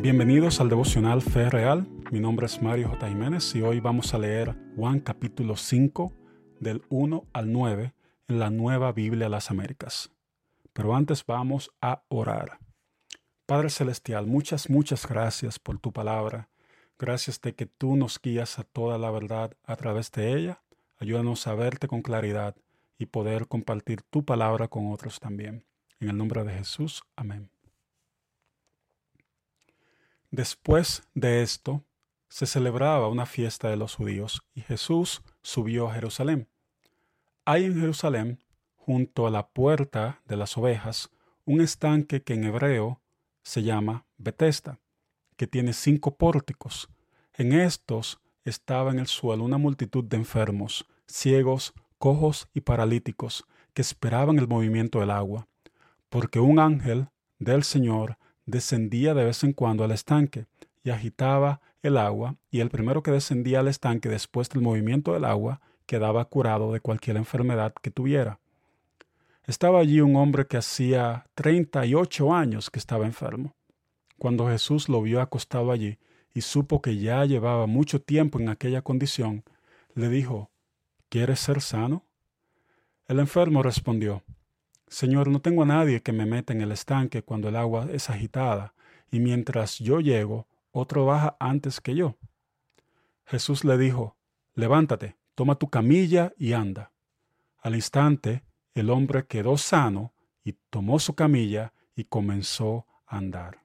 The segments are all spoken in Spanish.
Bienvenidos al devocional Fe Real. Mi nombre es Mario J. Jiménez y hoy vamos a leer Juan capítulo 5 del 1 al 9 en la nueva Biblia las Américas. Pero antes vamos a orar. Padre Celestial, muchas, muchas gracias por tu palabra. Gracias de que tú nos guías a toda la verdad a través de ella. Ayúdanos a verte con claridad y poder compartir tu palabra con otros también. En el nombre de Jesús, amén. Después de esto, se celebraba una fiesta de los judíos y Jesús subió a Jerusalén. Hay en Jerusalén, junto a la puerta de las ovejas, un estanque que en hebreo se llama Betesda, que tiene cinco pórticos. En estos estaba en el suelo una multitud de enfermos, ciegos, cojos y paralíticos, que esperaban el movimiento del agua, porque un ángel del Señor descendía de vez en cuando al estanque y agitaba el agua, y el primero que descendía al estanque después del movimiento del agua quedaba curado de cualquier enfermedad que tuviera. Estaba allí un hombre que hacía treinta y ocho años que estaba enfermo. Cuando Jesús lo vio acostado allí y supo que ya llevaba mucho tiempo en aquella condición, le dijo, ¿Quieres ser sano? El enfermo respondió, Señor, no tengo a nadie que me meta en el estanque cuando el agua es agitada, y mientras yo llego, otro baja antes que yo. Jesús le dijo, Levántate, toma tu camilla y anda. Al instante, el hombre quedó sano y tomó su camilla y comenzó a andar.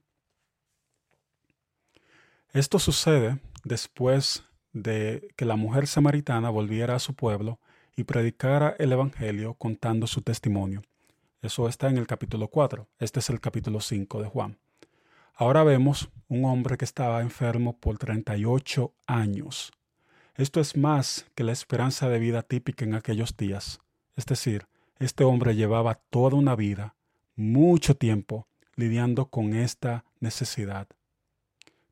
Esto sucede después de que la mujer samaritana volviera a su pueblo y predicara el Evangelio contando su testimonio. Eso está en el capítulo 4. Este es el capítulo 5 de Juan. Ahora vemos un hombre que estaba enfermo por 38 años. Esto es más que la esperanza de vida típica en aquellos días. Es decir, este hombre llevaba toda una vida, mucho tiempo, lidiando con esta necesidad.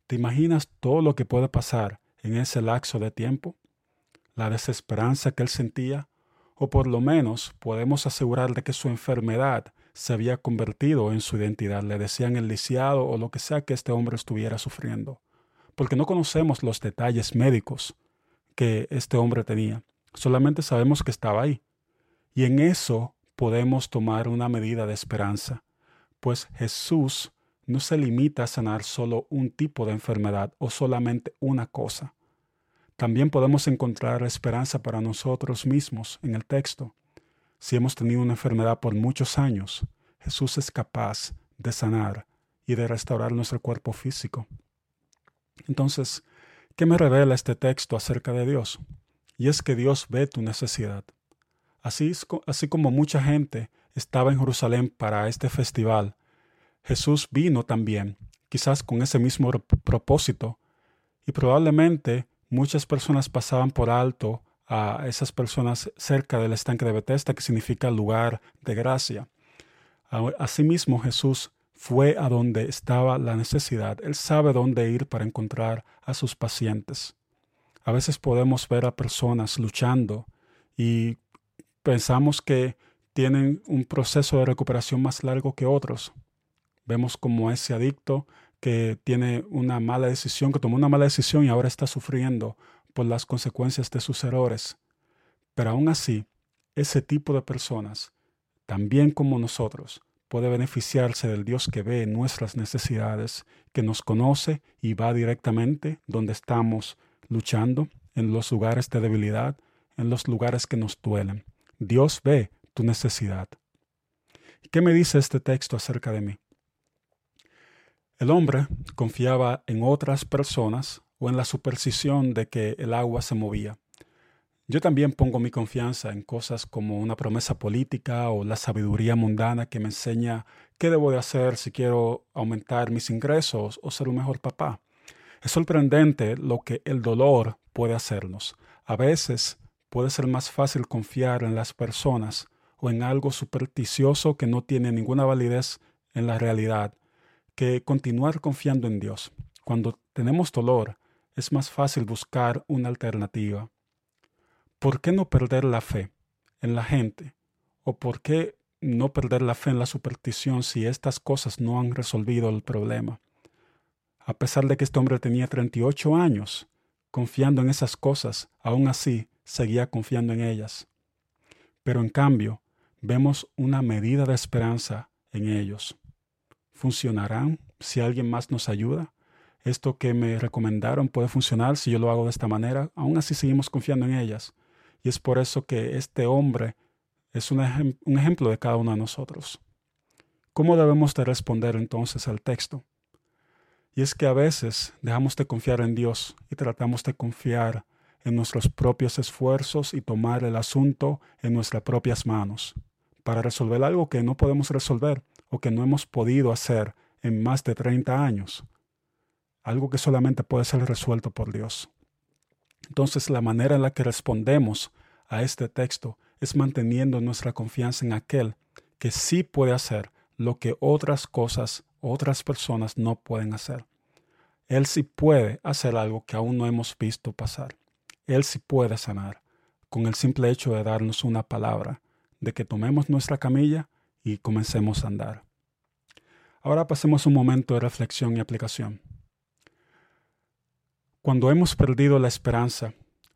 ¿Te imaginas todo lo que puede pasar en ese lapso de tiempo? La desesperanza que él sentía, o por lo menos podemos asegurar de que su enfermedad se había convertido en su identidad. Le decían el lisiado o lo que sea que este hombre estuviera sufriendo, porque no conocemos los detalles médicos que este hombre tenía. Solamente sabemos que estaba ahí. Y en eso podemos tomar una medida de esperanza, pues Jesús no se limita a sanar solo un tipo de enfermedad o solamente una cosa. También podemos encontrar esperanza para nosotros mismos en el texto. Si hemos tenido una enfermedad por muchos años, Jesús es capaz de sanar y de restaurar nuestro cuerpo físico. Entonces, ¿qué me revela este texto acerca de Dios? Y es que Dios ve tu necesidad. Así, así como mucha gente estaba en Jerusalén para este festival, Jesús vino también, quizás con ese mismo propósito, y probablemente muchas personas pasaban por alto a esas personas cerca del estanque de Bethesda, que significa lugar de gracia. Asimismo, Jesús fue a donde estaba la necesidad. Él sabe dónde ir para encontrar a sus pacientes. A veces podemos ver a personas luchando y pensamos que tienen un proceso de recuperación más largo que otros. Vemos como ese adicto que tiene una mala decisión, que tomó una mala decisión y ahora está sufriendo por las consecuencias de sus errores. Pero aún así, ese tipo de personas, también como nosotros, puede beneficiarse del Dios que ve nuestras necesidades, que nos conoce y va directamente donde estamos luchando, en los lugares de debilidad, en los lugares que nos duelen. Dios ve tu necesidad. ¿Qué me dice este texto acerca de mí? El hombre confiaba en otras personas o en la superstición de que el agua se movía. Yo también pongo mi confianza en cosas como una promesa política o la sabiduría mundana que me enseña qué debo de hacer si quiero aumentar mis ingresos o ser un mejor papá. Es sorprendente lo que el dolor puede hacernos. A veces puede ser más fácil confiar en las personas o en algo supersticioso que no tiene ninguna validez en la realidad continuar confiando en Dios. Cuando tenemos dolor, es más fácil buscar una alternativa. ¿Por qué no perder la fe en la gente? ¿O por qué no perder la fe en la superstición si estas cosas no han resolvido el problema? A pesar de que este hombre tenía 38 años confiando en esas cosas, aún así seguía confiando en ellas. Pero en cambio, vemos una medida de esperanza en ellos. ¿Funcionarán si alguien más nos ayuda? Esto que me recomendaron puede funcionar si yo lo hago de esta manera. Aún así seguimos confiando en ellas. Y es por eso que este hombre es un, ejemplo de cada uno de nosotros. ¿Cómo debemos de responder entonces al texto? Y es que a veces dejamos de confiar en Dios y tratamos de confiar en nuestros propios esfuerzos y tomar el asunto en nuestras propias manos para resolver algo que no podemos resolver o que no hemos podido hacer en más de 30 años. Algo que solamente puede ser resuelto por Dios. Entonces la manera en la que respondemos a este texto es manteniendo nuestra confianza en aquel que sí puede hacer lo que otras cosas, otras personas no pueden hacer. Él sí puede hacer algo que aún no hemos visto pasar. Él sí puede sanar con el simple hecho de darnos una palabra, de que tomemos nuestra camilla y comencemos a andar. Ahora pasemos un momento de reflexión y aplicación. Cuando hemos perdido la esperanza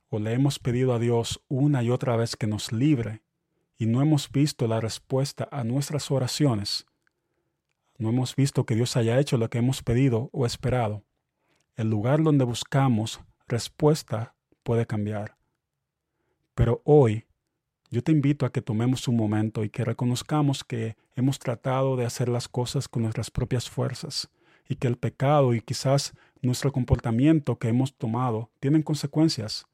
o le hemos pedido a Dios una y otra vez que nos libre y no hemos visto la respuesta a nuestras oraciones, no hemos visto que Dios haya hecho lo que hemos pedido o esperado, el lugar donde buscamos respuesta puede cambiar. Pero hoy yo te invito a que tomemos un momento y que reconozcamos que hemos tratado de hacer las cosas con nuestras propias fuerzas y que el pecado y quizás nuestro comportamiento que hemos tomado tienen consecuencias.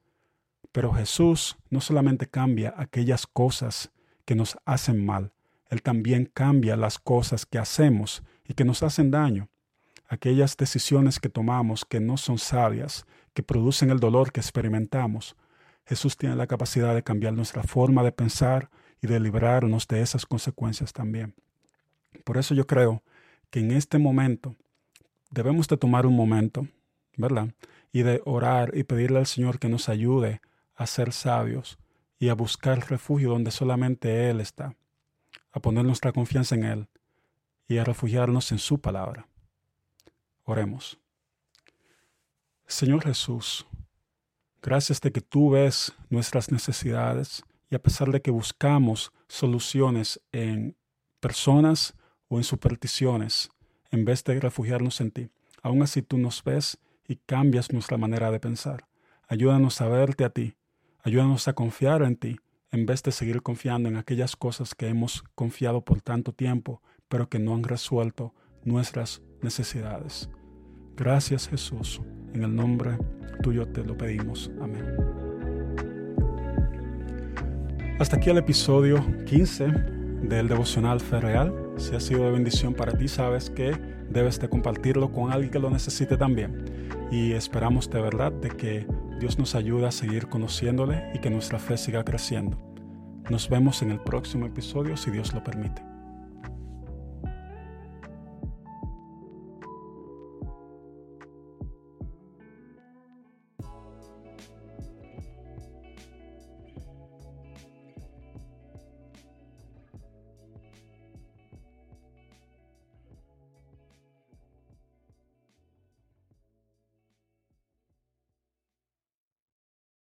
Pero Jesús no solamente cambia aquellas cosas que nos hacen mal, Él también cambia las cosas que hacemos y que nos hacen daño. Aquellas decisiones que tomamos que no son sabias, que producen el dolor que experimentamos. Jesús tiene la capacidad de cambiar nuestra forma de pensar y de librarnos de esas consecuencias también. Por eso yo creo que en este momento debemos de tomar un momento, ¿verdad? Y de orar y pedirle al Señor que nos ayude a ser sabios y a buscar refugio donde solamente Él está, a poner nuestra confianza en Él y a refugiarnos en su palabra. Oremos. Señor Jesús, gracias de que tú ves nuestras necesidades y a pesar de que buscamos soluciones en personas o en supersticiones, en vez de refugiarnos en ti. Aún así tú nos ves y cambias nuestra manera de pensar. Ayúdanos a verte a ti. Ayúdanos a confiar en ti en vez de seguir confiando en aquellas cosas que hemos confiado por tanto tiempo, pero que no han resuelto nuestras necesidades. Gracias Jesús. En el nombre tuyo te lo pedimos. Amén. Hasta aquí el episodio 15 del devocional Fe Real. Si ha sido de bendición para ti, sabes que debes de compartirlo con alguien que lo necesite también. Y esperamos de verdad de que Dios nos ayude a seguir conociéndole y que nuestra fe siga creciendo. Nos vemos en el próximo episodio si Dios lo permite.